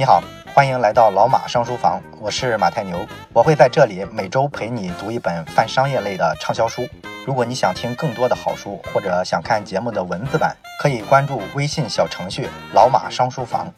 你好，欢迎来到老马商书房，我是马太牛，我会在这里每周陪你读一本泛商业类的畅销书。如果你想听更多的好书，或者想看节目的文字版，可以关注微信小程序“老马商书房”。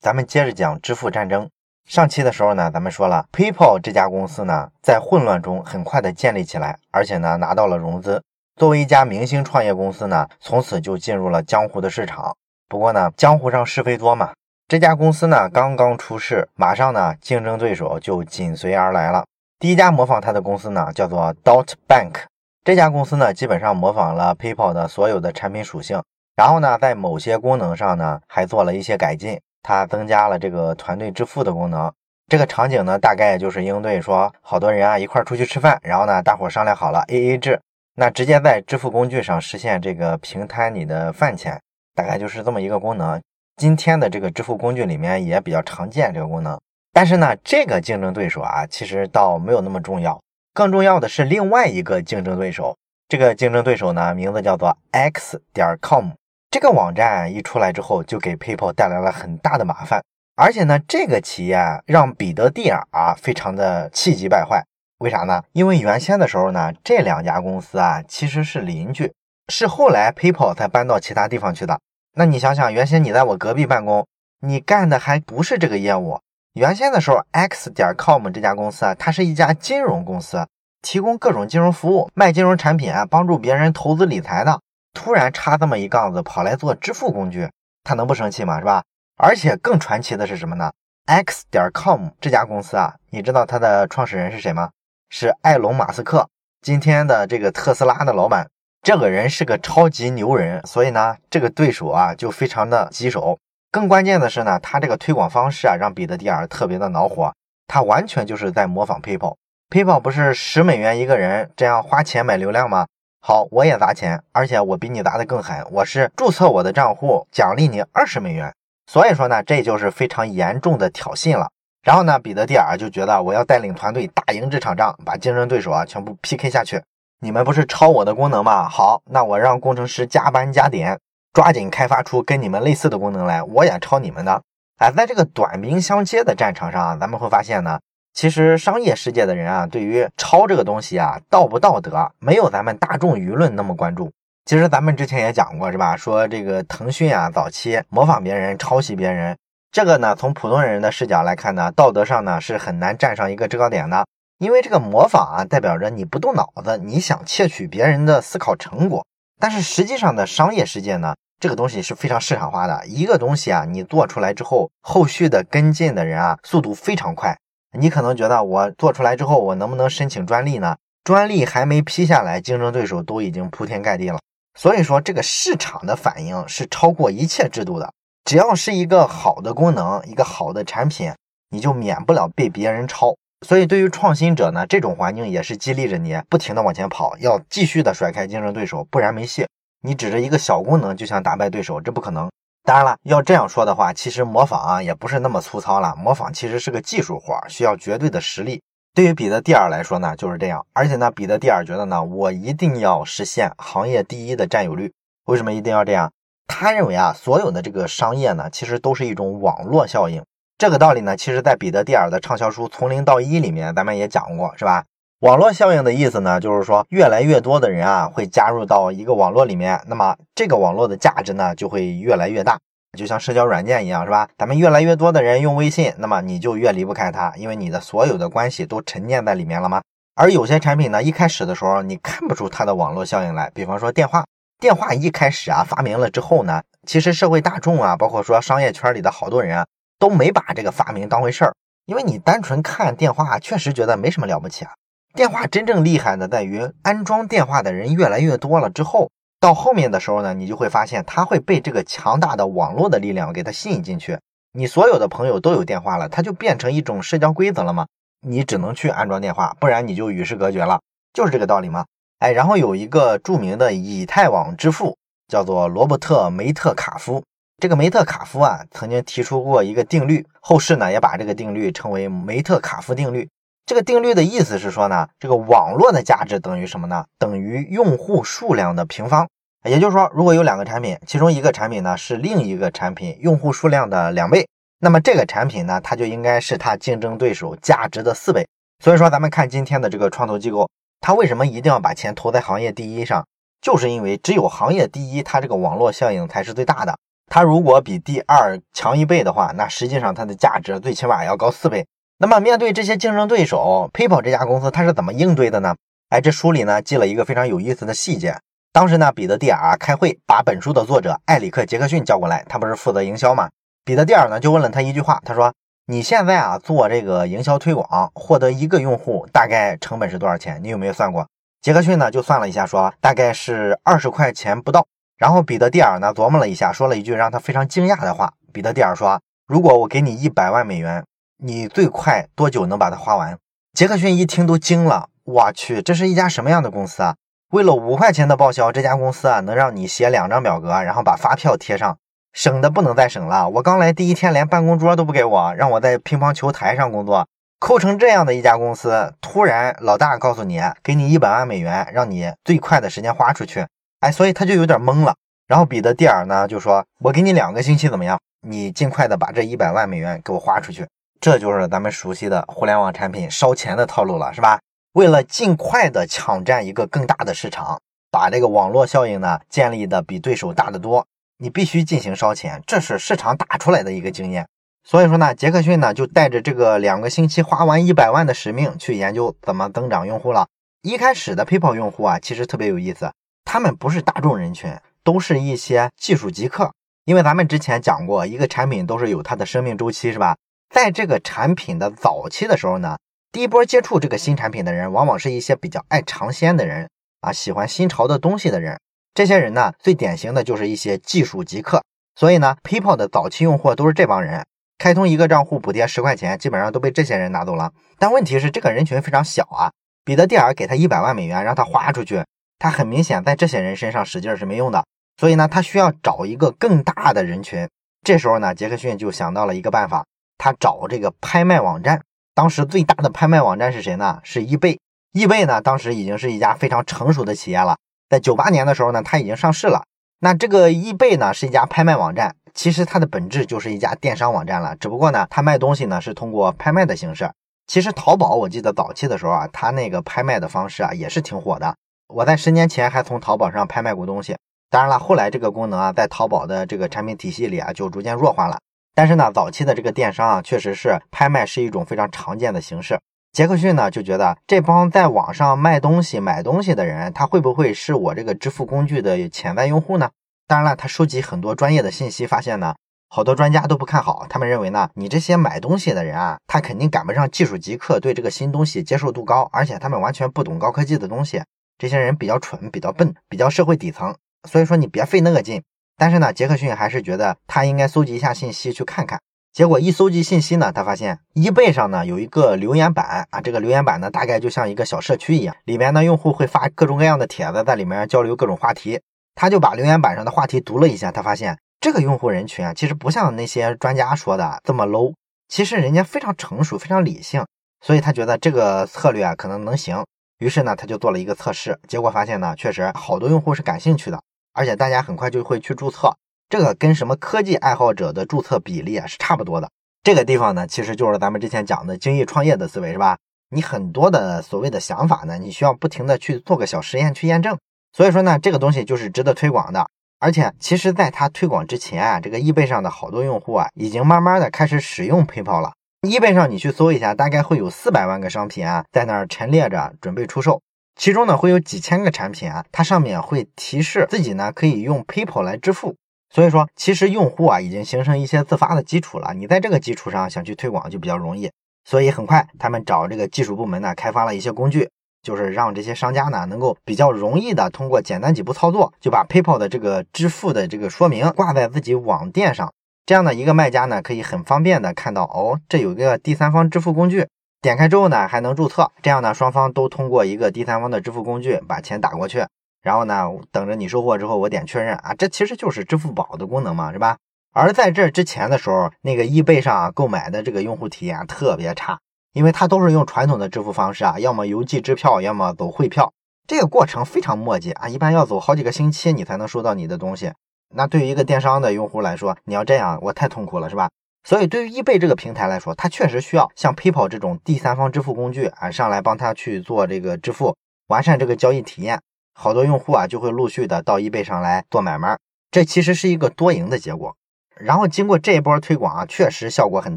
咱们接着讲支付战争。上期的时候呢，咱们说了，PayPal 这家公司呢，在混乱中很快的建立起来，而且呢，拿到了融资。作为一家明星创业公司呢，从此就进入了江湖的市场。不过呢，江湖上是非多嘛。这家公司呢，刚刚出世，马上呢，竞争对手就紧随而来了。第一家模仿它的公司呢，叫做 Dot Bank。这家公司呢，基本上模仿了 PayPal 的所有的产品属性，然后呢，在某些功能上呢，还做了一些改进。它增加了这个团队支付的功能。这个场景呢，大概就是应对说，好多人啊一块出去吃饭，然后呢，大伙商量好了 AA 制，那直接在支付工具上实现这个平摊你的饭钱，大概就是这么一个功能。今天的这个支付工具里面也比较常见这个功能，但是呢，这个竞争对手啊，其实倒没有那么重要，更重要的是另外一个竞争对手。这个竞争对手呢，名字叫做 X 点 com。这个网站一出来之后，就给 PayPal 带来了很大的麻烦，而且呢，这个企业让彼得蒂尔啊非常的气急败坏。为啥呢？因为原先的时候呢，这两家公司啊其实是邻居，是后来 PayPal 才搬到其他地方去的。那你想想，原先你在我隔壁办公，你干的还不是这个业务。原先的时候，X 点 com 这家公司啊，它是一家金融公司，提供各种金融服务，卖金融产品啊，帮助别人投资理财的。突然插这么一杠子，跑来做支付工具，他能不生气吗？是吧？而且更传奇的是什么呢？X 点 com 这家公司啊，你知道它的创始人是谁吗？是埃隆·马斯克，今天的这个特斯拉的老板。这个人是个超级牛人，所以呢，这个对手啊就非常的棘手。更关键的是呢，他这个推广方式啊，让彼得蒂尔特别的恼火。他完全就是在模仿 PayPal。PayPal 不是十美元一个人这样花钱买流量吗？好，我也砸钱，而且我比你砸的更狠。我是注册我的账户，奖励你二十美元。所以说呢，这就是非常严重的挑衅了。然后呢，彼得蒂尔就觉得我要带领团队打赢这场仗，把竞争对手啊全部 PK 下去。你们不是抄我的功能吗？好，那我让工程师加班加点，抓紧开发出跟你们类似的功能来。我也抄你们的。哎，在这个短兵相接的战场上，咱们会发现呢，其实商业世界的人啊，对于抄这个东西啊，道不道德，没有咱们大众舆论那么关注。其实咱们之前也讲过，是吧？说这个腾讯啊，早期模仿别人、抄袭别人，这个呢，从普通人的视角来看呢，道德上呢是很难站上一个制高点的。因为这个模仿啊，代表着你不动脑子，你想窃取别人的思考成果。但是实际上的商业世界呢，这个东西是非常市场化的。一个东西啊，你做出来之后，后续的跟进的人啊，速度非常快。你可能觉得我做出来之后，我能不能申请专利呢？专利还没批下来，竞争对手都已经铺天盖地了。所以说，这个市场的反应是超过一切制度的。只要是一个好的功能，一个好的产品，你就免不了被别人抄。所以，对于创新者呢，这种环境也是激励着你不停的往前跑，要继续的甩开竞争对手，不然没戏。你指着一个小功能就想打败对手，这不可能。当然了，要这样说的话，其实模仿啊也不是那么粗糙了。模仿其实是个技术活，需要绝对的实力。对于彼得蒂尔来说呢，就是这样。而且呢，彼得蒂尔觉得呢，我一定要实现行业第一的占有率。为什么一定要这样？他认为啊，所有的这个商业呢，其实都是一种网络效应。这个道理呢，其实，在彼得蒂尔的畅销书《从零到一》里面，咱们也讲过，是吧？网络效应的意思呢，就是说，越来越多的人啊，会加入到一个网络里面，那么这个网络的价值呢，就会越来越大，就像社交软件一样，是吧？咱们越来越多的人用微信，那么你就越离不开它，因为你的所有的关系都沉淀在里面了吗？而有些产品呢，一开始的时候，你看不出它的网络效应来，比方说电话，电话一开始啊，发明了之后呢，其实社会大众啊，包括说商业圈里的好多人啊。都没把这个发明当回事儿，因为你单纯看电话，确实觉得没什么了不起啊。电话真正厉害的在于安装电话的人越来越多了之后，到后面的时候呢，你就会发现它会被这个强大的网络的力量给它吸引进去。你所有的朋友都有电话了，它就变成一种社交规则了吗？你只能去安装电话，不然你就与世隔绝了，就是这个道理吗？哎，然后有一个著名的以太网之父，叫做罗伯特梅特卡夫。这个梅特卡夫啊，曾经提出过一个定律，后世呢也把这个定律称为梅特卡夫定律。这个定律的意思是说呢，这个网络的价值等于什么呢？等于用户数量的平方。也就是说，如果有两个产品，其中一个产品呢是另一个产品用户数量的两倍，那么这个产品呢，它就应该是它竞争对手价值的四倍。所以说，咱们看今天的这个创投机构，它为什么一定要把钱投在行业第一上？就是因为只有行业第一，它这个网络效应才是最大的。它如果比第二强一倍的话，那实际上它的价值最起码要高四倍。那么面对这些竞争对手，PayPal 这家公司它是怎么应对的呢？哎，这书里呢记了一个非常有意思的细节。当时呢，彼得蒂尔开会，把本书的作者艾里克杰克逊叫过来，他不是负责营销吗？彼得蒂尔呢就问了他一句话，他说：“你现在啊做这个营销推广，获得一个用户大概成本是多少钱？你有没有算过？”杰克逊呢就算了一下，说大概是二十块钱不到。然后彼得蒂尔呢琢磨了一下，说了一句让他非常惊讶的话。彼得蒂尔说：“如果我给你一百万美元，你最快多久能把它花完？”杰克逊一听都惊了，我去，这是一家什么样的公司啊？为了五块钱的报销，这家公司啊能让你写两张表格，然后把发票贴上，省的不能再省了。我刚来第一天连办公桌都不给我，让我在乒乓球台上工作。抠成这样的一家公司，突然老大告诉你，给你一百万美元，让你最快的时间花出去，哎，所以他就有点懵了。然后彼得蒂尔呢就说：“我给你两个星期怎么样？你尽快的把这一百万美元给我花出去。”这就是咱们熟悉的互联网产品烧钱的套路了，是吧？为了尽快的抢占一个更大的市场，把这个网络效应呢建立的比对手大得多，你必须进行烧钱，这是市场打出来的一个经验。所以说呢，杰克逊呢就带着这个两个星期花完一百万的使命去研究怎么增长用户了。一开始的 PayPal 用户啊，其实特别有意思，他们不是大众人群，都是一些技术极客。因为咱们之前讲过，一个产品都是有它的生命周期，是吧？在这个产品的早期的时候呢，第一波接触这个新产品的人，往往是一些比较爱尝鲜的人啊，喜欢新潮的东西的人。这些人呢，最典型的就是一些技术极客。所以呢，PayPal 的早期用户都是这帮人。开通一个账户补贴十块钱，基本上都被这些人拿走了。但问题是，这个人群非常小啊。彼得蒂尔给他一百万美元，让他花出去，他很明显在这些人身上使劲是没用的。所以呢，他需要找一个更大的人群。这时候呢，杰克逊就想到了一个办法，他找这个拍卖网站。当时最大的拍卖网站是谁呢？是易贝。易贝呢，当时已经是一家非常成熟的企业了。在九八年的时候呢，它已经上市了。那这个易贝呢，是一家拍卖网站。其实它的本质就是一家电商网站了，只不过呢，它卖东西呢是通过拍卖的形式。其实淘宝，我记得早期的时候啊，它那个拍卖的方式啊也是挺火的。我在十年前还从淘宝上拍卖过东西。当然了，后来这个功能啊，在淘宝的这个产品体系里啊，就逐渐弱化了。但是呢，早期的这个电商啊，确实是拍卖是一种非常常见的形式。杰克逊呢就觉得这帮在网上卖东西、买东西的人，他会不会是我这个支付工具的潜在用户呢？当然了，他收集很多专业的信息，发现呢，好多专家都不看好。他们认为呢，你这些买东西的人啊，他肯定赶不上技术极客对这个新东西接受度高，而且他们完全不懂高科技的东西。这些人比较蠢，比较笨，比较社会底层。所以说你别费那个劲。但是呢，杰克逊还是觉得他应该搜集一下信息去看看。结果一搜集信息呢，他发现 eBay 上呢有一个留言板啊，这个留言板呢大概就像一个小社区一样，里面呢用户会发各种各样的帖子，在里面交流各种话题。他就把留言板上的话题读了一下，他发现这个用户人群啊，其实不像那些专家说的这么 low，其实人家非常成熟，非常理性，所以他觉得这个策略啊可能能行。于是呢，他就做了一个测试，结果发现呢，确实好多用户是感兴趣的，而且大家很快就会去注册。这个跟什么科技爱好者的注册比例啊是差不多的。这个地方呢，其实就是咱们之前讲的精益创业的思维，是吧？你很多的所谓的想法呢，你需要不停的去做个小实验去验证。所以说呢，这个东西就是值得推广的。而且，其实，在它推广之前啊，这个易贝上的好多用户啊，已经慢慢的开始使用 PayPal 了。易贝上你去搜一下，大概会有四百万个商品啊，在那儿陈列着，准备出售。其中呢，会有几千个产品啊，它上面会提示自己呢可以用 PayPal 来支付。所以说，其实用户啊已经形成一些自发的基础了。你在这个基础上想去推广就比较容易。所以很快，他们找这个技术部门呢，开发了一些工具。就是让这些商家呢，能够比较容易的通过简单几步操作，就把 PayPal 的这个支付的这个说明挂在自己网店上。这样的一个卖家呢，可以很方便的看到，哦，这有一个第三方支付工具，点开之后呢，还能注册。这样呢，双方都通过一个第三方的支付工具把钱打过去，然后呢，等着你收货之后，我点确认啊，这其实就是支付宝的功能嘛，是吧？而在这之前的时候，那个易贝上购买的这个用户体验特别差。因为它都是用传统的支付方式啊，要么邮寄支票，要么走汇票。这个过程非常磨叽啊，一般要走好几个星期你才能收到你的东西。那对于一个电商的用户来说，你要这样，我太痛苦了，是吧？所以对于易贝这个平台来说，它确实需要像 PayPal 这种第三方支付工具啊，上来帮他去做这个支付，完善这个交易体验。好多用户啊就会陆续的到易贝上来做买卖，这其实是一个多赢的结果。然后经过这一波推广啊，确实效果很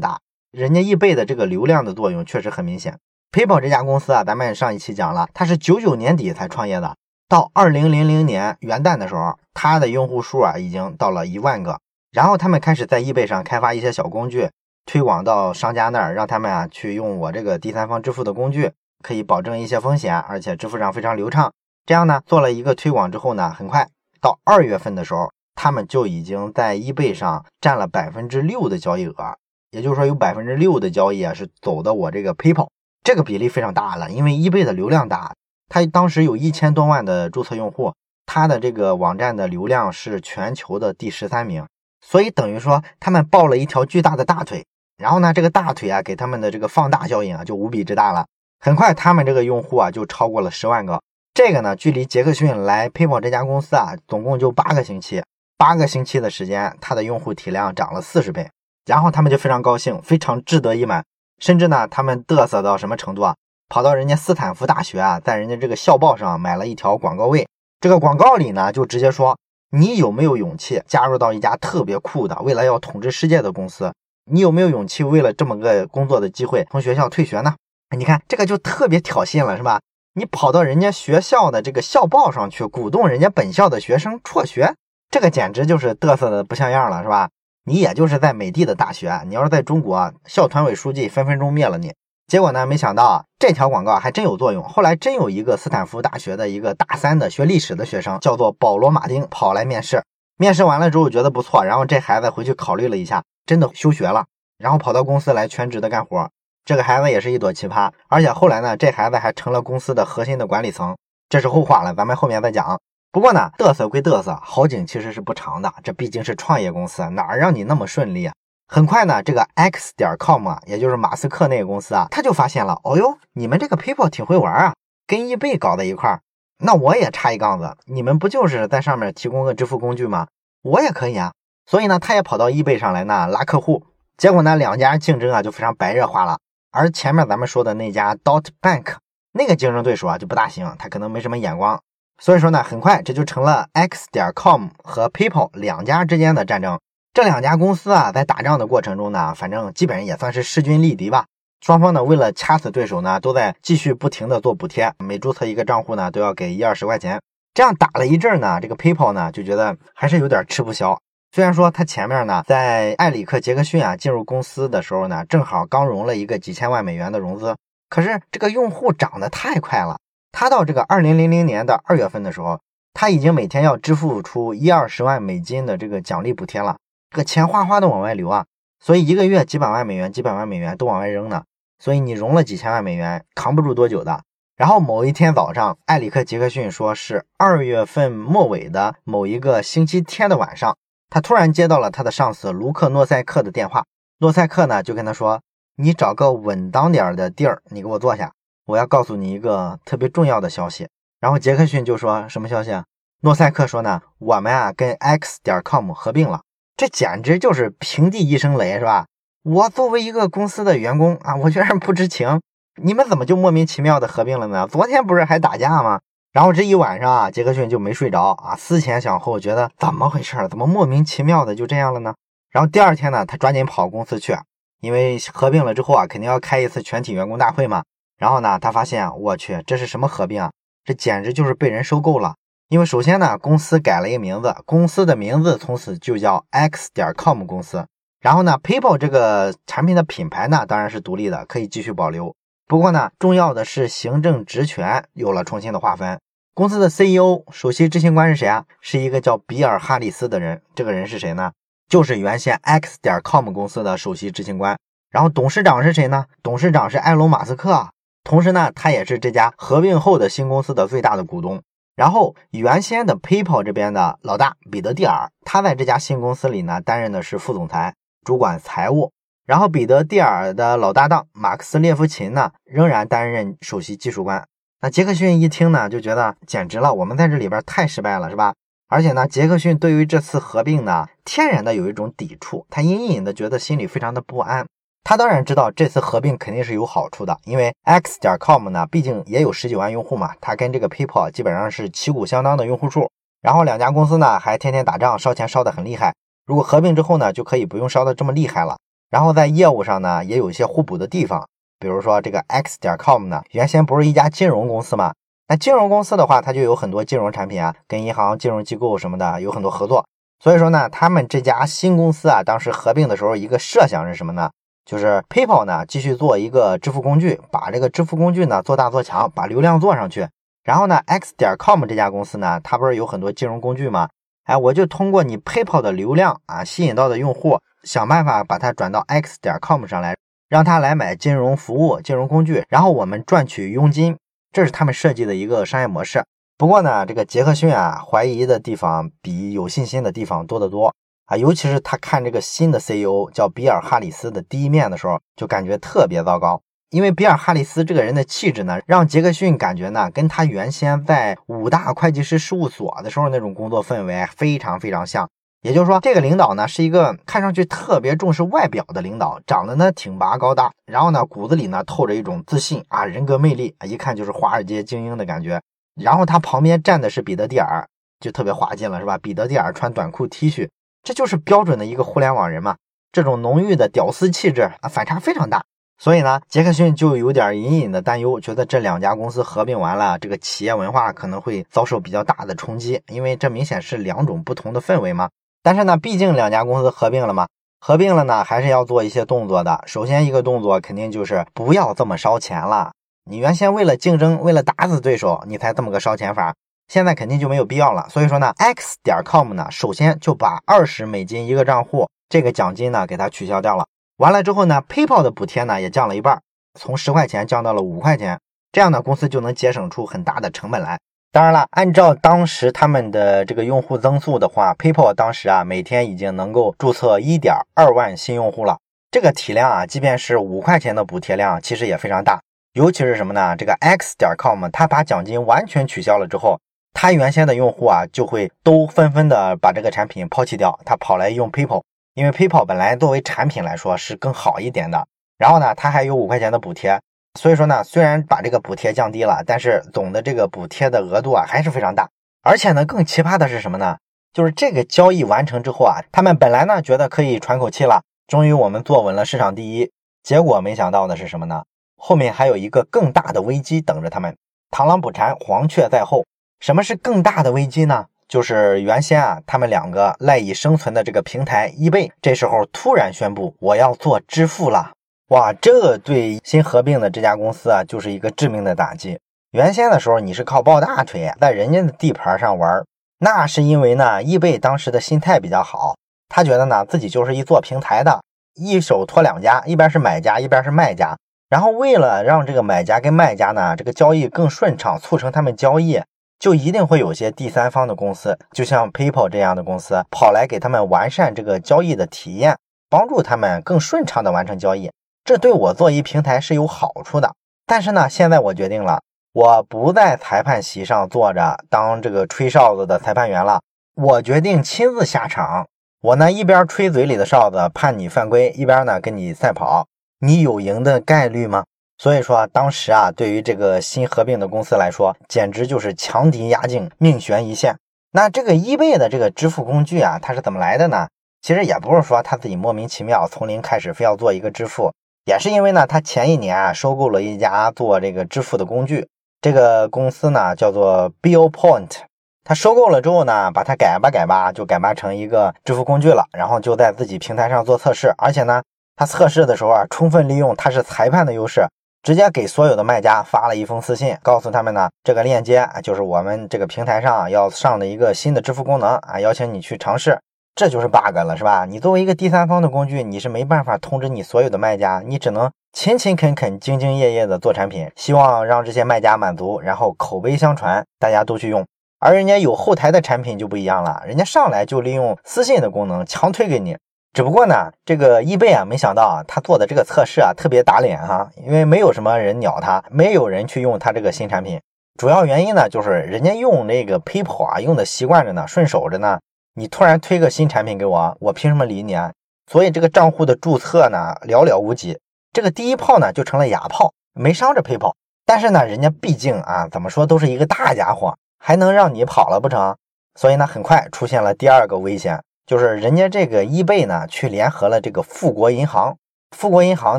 大，人家易贝的这个流量的作用确实很明显。PayPal 这家公司啊，咱们上一期讲了，它是九九年底才创业的，到二零零零年元旦的时候，它的用户数啊已经到了一万个。然后他们开始在易贝上开发一些小工具，推广到商家那儿，让他们啊去用我这个第三方支付的工具，可以保证一些风险，而且支付上非常流畅。这样呢，做了一个推广之后呢，很快到二月份的时候，他们就已经在易贝上占了百分之六的交易额，也就是说有百分之六的交易啊是走的我这个 PayPal，这个比例非常大了。因为易贝的流量大，它当时有一千多万的注册用户，它的这个网站的流量是全球的第十三名，所以等于说他们抱了一条巨大的大腿，然后呢，这个大腿啊给他们的这个放大效应啊就无比之大了。很快他们这个用户啊就超过了十万个。这个呢，距离杰克逊来 PayPal 这家公司啊，总共就八个星期，八个星期的时间，他的用户体量涨了四十倍，然后他们就非常高兴，非常志得意满，甚至呢，他们嘚瑟到什么程度啊？跑到人家斯坦福大学啊，在人家这个校报上买了一条广告位，这个广告里呢，就直接说，你有没有勇气加入到一家特别酷的，未来要统治世界的公司？你有没有勇气为了这么个工作的机会从学校退学呢？你看这个就特别挑衅了，是吧？你跑到人家学校的这个校报上去，鼓动人家本校的学生辍学，这个简直就是嘚瑟的不像样了，是吧？你也就是在美帝的大学，你要是在中国，校团委书记分分钟灭了你。结果呢，没想到这条广告还真有作用。后来真有一个斯坦福大学的一个大三的学历史的学生，叫做保罗·马丁，跑来面试。面试完了之后觉得不错，然后这孩子回去考虑了一下，真的休学了，然后跑到公司来全职的干活。这个孩子也是一朵奇葩，而且后来呢，这孩子还成了公司的核心的管理层，这是后话了，咱们后面再讲。不过呢，嘚瑟归嘚瑟，好景其实是不长的，这毕竟是创业公司，哪让你那么顺利啊？很快呢，这个 X 点 com 啊，也就是马斯克那个公司啊，他就发现了，哦哟，你们这个 PayPal 挺会玩啊，跟易贝搞在一块儿，那我也插一杠子，你们不就是在上面提供个支付工具吗？我也可以啊。所以呢，他也跑到易贝上来呢拉客户，结果呢，两家竞争啊就非常白热化了。而前面咱们说的那家 Dot Bank 那个竞争对手啊就不大行，他可能没什么眼光，所以说呢，很快这就成了 X 点 com 和 PayPal 两家之间的战争。这两家公司啊，在打仗的过程中呢，反正基本上也算是势均力敌吧。双方呢，为了掐死对手呢，都在继续不停的做补贴，每注册一个账户呢，都要给一二十块钱。这样打了一阵呢，这个 PayPal 呢就觉得还是有点吃不消。虽然说他前面呢，在艾里克·杰克逊啊进入公司的时候呢，正好刚融了一个几千万美元的融资，可是这个用户涨得太快了。他到这个二零零零年的二月份的时候，他已经每天要支付出一二十万美金的这个奖励补贴了，个钱哗哗的往外流啊，所以一个月几百万美元、几百万美元都往外扔呢。所以你融了几千万美元，扛不住多久的。然后某一天早上，艾里克·杰克逊说是二月份末尾的某一个星期天的晚上。他突然接到了他的上司卢克诺塞克的电话，诺塞克呢就跟他说：“你找个稳当点的地儿，你给我坐下，我要告诉你一个特别重要的消息。”然后杰克逊就说什么消息啊？诺塞克说呢：“我们啊跟 X 点 com 合并了，这简直就是平地一声雷，是吧？我作为一个公司的员工啊，我居然不知情，你们怎么就莫名其妙的合并了呢？昨天不是还打架吗？”然后这一晚上啊，杰克逊就没睡着啊，思前想后，觉得怎么回事儿？怎么莫名其妙的就这样了呢？然后第二天呢，他抓紧跑公司去，因为合并了之后啊，肯定要开一次全体员工大会嘛。然后呢，他发现我去，这是什么合并啊？这简直就是被人收购了。因为首先呢，公司改了一个名字，公司的名字从此就叫 X 点 com 公司。然后呢，PayPal 这个产品的品牌呢，当然是独立的，可以继续保留。不过呢，重要的是行政职权有了重新的划分。公司的 CEO 首席执行官是谁啊？是一个叫比尔·哈里斯的人。这个人是谁呢？就是原先 X 点 com 公司的首席执行官。然后董事长是谁呢？董事长是埃隆·马斯克。同时呢，他也是这家合并后的新公司的最大的股东。然后原先的 PayPal 这边的老大彼得·蒂尔，他在这家新公司里呢，担任的是副总裁，主管财务。然后，彼得蒂尔的老搭档马克思列夫琴呢，仍然担任首席技术官。那杰克逊一听呢，就觉得简直了，我们在这里边太失败了，是吧？而且呢，杰克逊对于这次合并呢，天然的有一种抵触，他隐隐的觉得心里非常的不安。他当然知道这次合并肯定是有好处的，因为 X 点 com 呢，毕竟也有十几万用户嘛，他跟这个 PayPal 基本上是旗鼓相当的用户数。然后两家公司呢还天天打仗，烧钱烧得很厉害。如果合并之后呢，就可以不用烧得这么厉害了。然后在业务上呢，也有一些互补的地方。比如说这个 X 点 com 呢，原先不是一家金融公司嘛？那金融公司的话，它就有很多金融产品啊，跟银行、金融机构什么的有很多合作。所以说呢，他们这家新公司啊，当时合并的时候，一个设想是什么呢？就是 PayPal 呢继续做一个支付工具，把这个支付工具呢做大做强，把流量做上去。然后呢，X 点 com 这家公司呢，它不是有很多金融工具吗？哎，我就通过你 PayPal 的流量啊，吸引到的用户，想办法把它转到 X 点 com 上来。让他来买金融服务、金融工具，然后我们赚取佣金，这是他们设计的一个商业模式。不过呢，这个杰克逊啊，怀疑的地方比有信心的地方多得多啊。尤其是他看这个新的 CEO 叫比尔·哈里斯的第一面的时候，就感觉特别糟糕。因为比尔·哈里斯这个人的气质呢，让杰克逊感觉呢，跟他原先在五大会计师事务所的时候那种工作氛围非常非常像。也就是说，这个领导呢是一个看上去特别重视外表的领导，长得呢挺拔高大，然后呢骨子里呢透着一种自信啊，人格魅力，一看就是华尔街精英的感觉。然后他旁边站的是彼得蒂尔，就特别滑稽了，是吧？彼得蒂尔穿短裤 T 恤，这就是标准的一个互联网人嘛。这种浓郁的屌丝气质啊，反差非常大。所以呢，杰克逊就有点隐隐的担忧，觉得这两家公司合并完了，这个企业文化可能会遭受比较大的冲击，因为这明显是两种不同的氛围嘛。但是呢，毕竟两家公司合并了嘛，合并了呢，还是要做一些动作的。首先一个动作肯定就是不要这么烧钱了。你原先为了竞争，为了打死对手，你才这么个烧钱法，现在肯定就没有必要了。所以说呢，X 点 com 呢，首先就把二十美金一个账户这个奖金呢给它取消掉了。完了之后呢，PayPal 的补贴呢也降了一半，从十块钱降到了五块钱，这样呢公司就能节省出很大的成本来。当然了，按照当时他们的这个用户增速的话，PayPal 当时啊每天已经能够注册一点二万新用户了。这个体量啊，即便是五块钱的补贴量，其实也非常大。尤其是什么呢？这个 X 点 com，它把奖金完全取消了之后，他原先的用户啊就会都纷纷的把这个产品抛弃掉，他跑来用 PayPal，因为 PayPal 本来作为产品来说是更好一点的。然后呢，它还有五块钱的补贴。所以说呢，虽然把这个补贴降低了，但是总的这个补贴的额度啊还是非常大。而且呢，更奇葩的是什么呢？就是这个交易完成之后啊，他们本来呢觉得可以喘口气了，终于我们坐稳了市场第一。结果没想到的是什么呢？后面还有一个更大的危机等着他们。螳螂捕蝉，黄雀在后。什么是更大的危机呢？就是原先啊，他们两个赖以生存的这个平台易贝，这时候突然宣布我要做支付了。哇，这对新合并的这家公司啊，就是一个致命的打击。原先的时候，你是靠抱大腿在人家的地盘上玩，那是因为呢，易贝当时的心态比较好，他觉得呢自己就是一做平台的，一手托两家，一边是买家，一边是卖家。然后为了让这个买家跟卖家呢这个交易更顺畅，促成他们交易，就一定会有些第三方的公司，就像 PayPal 这样的公司，跑来给他们完善这个交易的体验，帮助他们更顺畅的完成交易。这对我做一平台是有好处的，但是呢，现在我决定了，我不在裁判席上坐着当这个吹哨子的裁判员了，我决定亲自下场。我呢一边吹嘴里的哨子判你犯规，一边呢跟你赛跑，你有赢的概率吗？所以说啊当时啊，对于这个新合并的公司来说，简直就是强敌压境，命悬一线。那这个易贝的这个支付工具啊，它是怎么来的呢？其实也不是说他自己莫名其妙从零开始非要做一个支付。也是因为呢，他前一年啊收购了一家做这个支付的工具，这个公司呢叫做 Billpoint。他收购了之后呢，把它改吧改吧，就改吧成一个支付工具了。然后就在自己平台上做测试，而且呢，他测试的时候啊，充分利用他是裁判的优势，直接给所有的卖家发了一封私信，告诉他们呢，这个链接就是我们这个平台上要上的一个新的支付功能啊，邀请你去尝试。这就是 bug 了，是吧？你作为一个第三方的工具，你是没办法通知你所有的卖家，你只能勤勤恳恳、兢兢业业的做产品，希望让这些卖家满足，然后口碑相传，大家都去用。而人家有后台的产品就不一样了，人家上来就利用私信的功能强推给你。只不过呢，这个易贝啊，没想到啊，他做的这个测试啊特别打脸哈，因为没有什么人鸟他，没有人去用他这个新产品，主要原因呢，就是人家用那个 PayPal 啊，用的习惯着呢，顺手着呢。你突然推个新产品给我，我凭什么理你啊？所以这个账户的注册呢，寥寥无几。这个第一炮呢，就成了哑炮，没伤着 PayPal。但是呢，人家毕竟啊，怎么说都是一个大家伙，还能让你跑了不成？所以呢，很快出现了第二个危险，就是人家这个 eBay 呢，去联合了这个富国银行。富国银行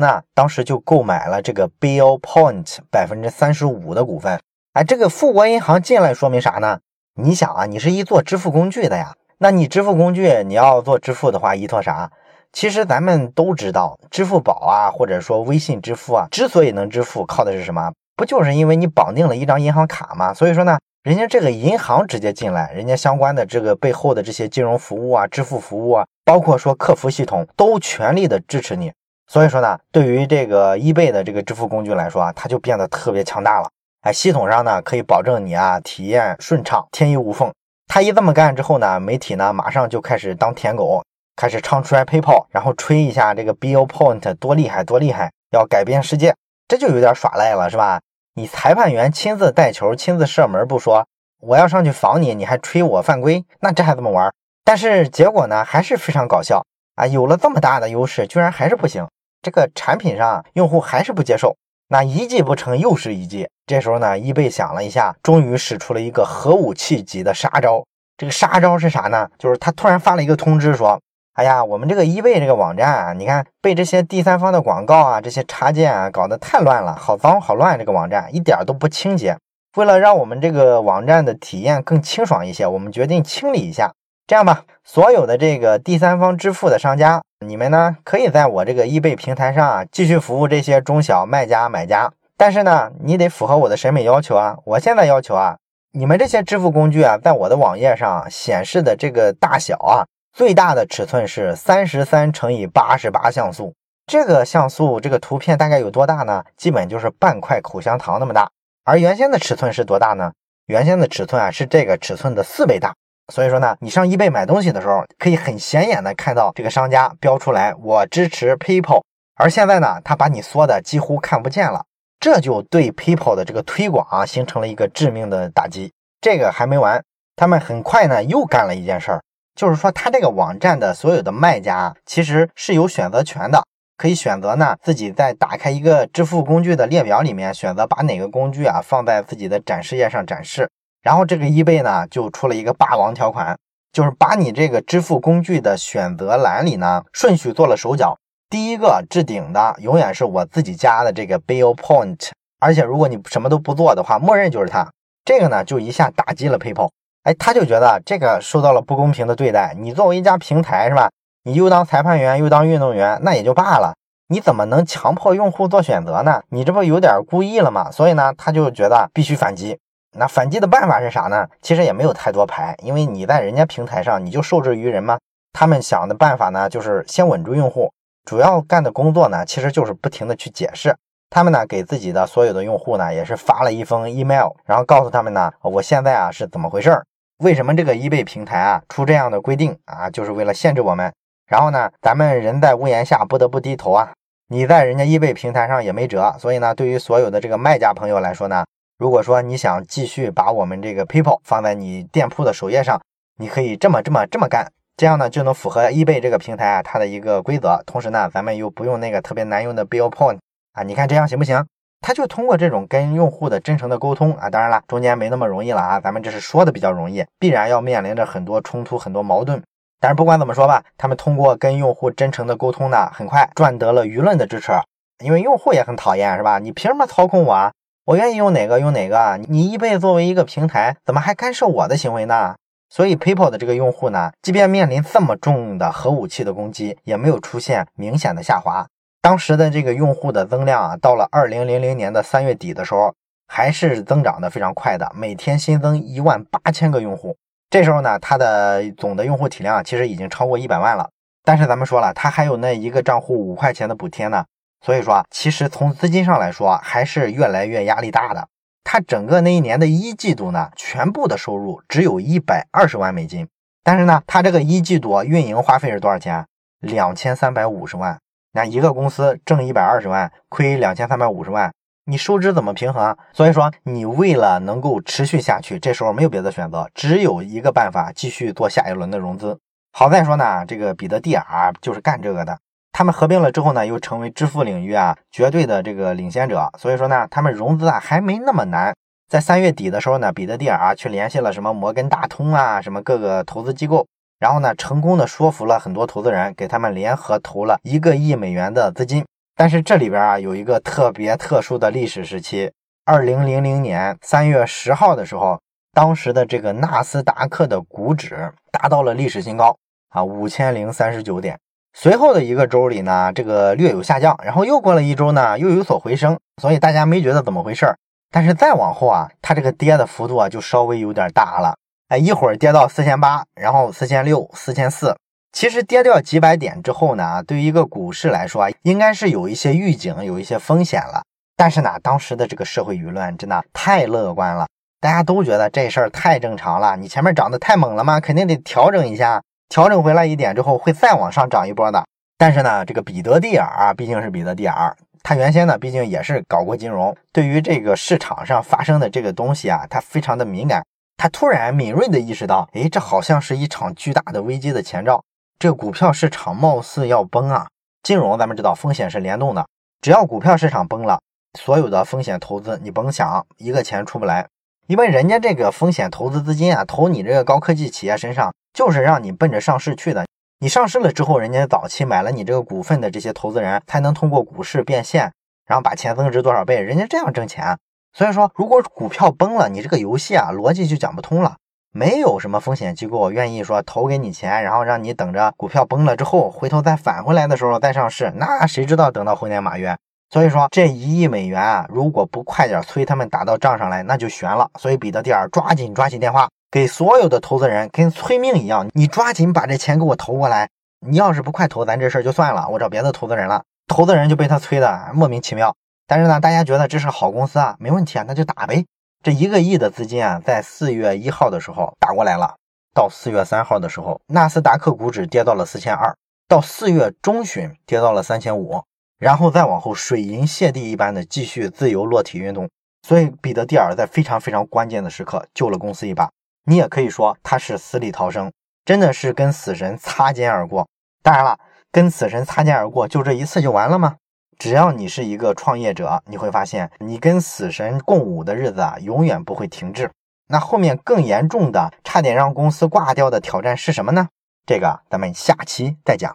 呢，当时就购买了这个 Bill Point 百分之三十五的股份。哎，这个富国银行进来说明啥呢？你想啊，你是一做支付工具的呀，那你支付工具你要做支付的话，依托啥？其实咱们都知道，支付宝啊，或者说微信支付啊，之所以能支付，靠的是什么？不就是因为你绑定了一张银行卡吗？所以说呢，人家这个银行直接进来，人家相关的这个背后的这些金融服务啊、支付服务啊，包括说客服系统，都全力的支持你。所以说呢，对于这个 eBay 的这个支付工具来说啊，它就变得特别强大了。哎，系统上呢可以保证你啊体验顺畅、天衣无缝。他一这么干之后呢，媒体呢马上就开始当舔狗，开始唱出来 PayPal，然后吹一下这个 Bill Point 多厉害多厉害，要改变世界，这就有点耍赖了，是吧？你裁判员亲自带球、亲自射门不说，我要上去防你，你还吹我犯规，那这还怎么玩？但是结果呢，还是非常搞笑啊！有了这么大的优势，居然还是不行。这个产品上用户还是不接受，那一计不成又是一计。这时候呢，易贝想了一下，终于使出了一个核武器级的杀招。这个杀招是啥呢？就是他突然发了一个通知说。哎呀，我们这个易贝这个网站啊，你看被这些第三方的广告啊、这些插件啊搞得太乱了，好脏好乱，这个网站一点都不清洁。为了让我们这个网站的体验更清爽一些，我们决定清理一下。这样吧，所有的这个第三方支付的商家，你们呢可以在我这个易贝平台上啊继续服务这些中小卖家买家，但是呢，你得符合我的审美要求啊。我现在要求啊，你们这些支付工具啊，在我的网页上显示的这个大小啊。最大的尺寸是三十三乘以八十八像素，这个像素这个图片大概有多大呢？基本就是半块口香糖那么大。而原先的尺寸是多大呢？原先的尺寸啊是这个尺寸的四倍大。所以说呢，你上易贝买东西的时候，可以很显眼的看到这个商家标出来我支持 PayPal。而现在呢，他把你缩的几乎看不见了，这就对 PayPal 的这个推广啊形成了一个致命的打击。这个还没完，他们很快呢又干了一件事儿。就是说，他这个网站的所有的卖家其实是有选择权的，可以选择呢自己在打开一个支付工具的列表里面，选择把哪个工具啊放在自己的展示页上展示。然后这个 eBay 呢就出了一个霸王条款，就是把你这个支付工具的选择栏里呢顺序做了手脚，第一个置顶的永远是我自己家的这个 Bill Point，而且如果你什么都不做的话，默认就是它。这个呢就一下打击了 PayPal。哎，他就觉得这个受到了不公平的对待。你作为一家平台是吧？你又当裁判员又当运动员，那也就罢了。你怎么能强迫用户做选择呢？你这不有点故意了吗？所以呢，他就觉得必须反击。那反击的办法是啥呢？其实也没有太多牌，因为你在人家平台上，你就受制于人嘛？他们想的办法呢，就是先稳住用户。主要干的工作呢，其实就是不停的去解释。他们呢，给自己的所有的用户呢，也是发了一封 email，然后告诉他们呢，我现在啊是怎么回事儿。为什么这个易贝平台啊出这样的规定啊，就是为了限制我们。然后呢，咱们人在屋檐下不得不低头啊。你在人家易贝平台上也没辙。所以呢，对于所有的这个卖家朋友来说呢，如果说你想继续把我们这个 PayPal 放在你店铺的首页上，你可以这么这么这么干，这样呢就能符合易贝这个平台啊它的一个规则。同时呢，咱们又不用那个特别难用的 Bill Point 啊，你看这样行不行？他就通过这种跟用户的真诚的沟通啊，当然了，中间没那么容易了啊，咱们这是说的比较容易，必然要面临着很多冲突、很多矛盾。但是不管怎么说吧，他们通过跟用户真诚的沟通呢，很快赚得了舆论的支持，因为用户也很讨厌，是吧？你凭什么操控我啊？我愿意用哪个用哪个，你易贝作为一个平台，怎么还干涉我的行为呢？所以 PayPal 的这个用户呢，即便面临这么重的核武器的攻击，也没有出现明显的下滑。当时的这个用户的增量啊，到了二零零零年的三月底的时候，还是增长的非常快的，每天新增一万八千个用户。这时候呢，它的总的用户体量其实已经超过一百万了。但是咱们说了，它还有那一个账户五块钱的补贴呢，所以说其实从资金上来说，还是越来越压力大的。它整个那一年的一季度呢，全部的收入只有一百二十万美金。但是呢，它这个一季度运营花费是多少钱？两千三百五十万。那一个公司挣一百二十万，亏两千三百五十万，你收支怎么平衡？所以说，你为了能够持续下去，这时候没有别的选择，只有一个办法，继续做下一轮的融资。好在说呢，这个彼得蒂尔就是干这个的。他们合并了之后呢，又成为支付领域啊绝对的这个领先者。所以说呢，他们融资啊还没那么难。在三月底的时候呢，彼得蒂尔啊去联系了什么摩根大通啊，什么各个投资机构，然后呢，成功的说服了很多投资人，给他们联合投了一个亿美元的资金。但是这里边啊有一个特别特殊的历史时期，二零零零年三月十号的时候，当时的这个纳斯达克的股指达到了历史新高啊五千零三十九点。随后的一个周里呢，这个略有下降，然后又过了一周呢，又有所回升，所以大家没觉得怎么回事儿。但是再往后啊，它这个跌的幅度啊就稍微有点大了，哎，一会儿跌到四千八，然后四千六、四千四。其实跌掉几百点之后呢，对于一个股市来说，应该是有一些预警，有一些风险了。但是呢，当时的这个社会舆论真的太乐观了，大家都觉得这事儿太正常了。你前面涨得太猛了嘛，肯定得调整一下，调整回来一点之后会再往上涨一波的。但是呢，这个彼得蒂尔啊，毕竟是彼得蒂尔，他原先呢，毕竟也是搞过金融，对于这个市场上发生的这个东西啊，他非常的敏感。他突然敏锐的意识到，哎，这好像是一场巨大的危机的前兆。这股票市场貌似要崩啊！金融咱们知道风险是联动的，只要股票市场崩了，所有的风险投资你甭想一个钱出不来，因为人家这个风险投资资金啊，投你这个高科技企业身上，就是让你奔着上市去的。你上市了之后，人家早期买了你这个股份的这些投资人才能通过股市变现，然后把钱增值多少倍，人家这样挣钱。所以说，如果股票崩了，你这个游戏啊逻辑就讲不通了。没有什么风险机构愿意说投给你钱，然后让你等着股票崩了之后，回头再返回来的时候再上市，那谁知道等到猴年马月？所以说这一亿美元啊，如果不快点催他们打到账上来，那就悬了。所以彼得蒂尔抓紧抓起电话，给所有的投资人跟催命一样，你抓紧把这钱给我投过来。你要是不快投，咱这事儿就算了，我找别的投资人了。投资人就被他催的莫名其妙。但是呢，大家觉得这是好公司啊，没问题啊，那就打呗。这一个亿的资金啊，在四月一号的时候打过来了。到四月三号的时候，纳斯达克股指跌到了四千二，到四月中旬跌到了三千五，然后再往后水银泻地一般的继续自由落体运动。所以彼得蒂尔在非常非常关键的时刻救了公司一把。你也可以说他是死里逃生，真的是跟死神擦肩而过。当然了，跟死神擦肩而过就这一次就完了吗？只要你是一个创业者，你会发现你跟死神共舞的日子啊，永远不会停滞。那后面更严重的，差点让公司挂掉的挑战是什么呢？这个咱们下期再讲。